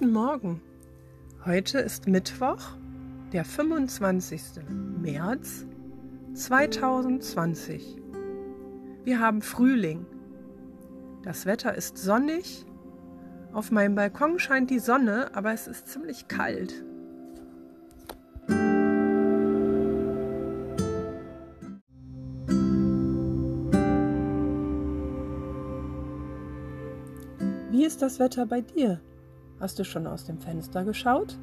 Guten Morgen. Heute ist Mittwoch, der 25. März 2020. Wir haben Frühling. Das Wetter ist sonnig. Auf meinem Balkon scheint die Sonne, aber es ist ziemlich kalt. Wie ist das Wetter bei dir? Hast du schon aus dem Fenster geschaut?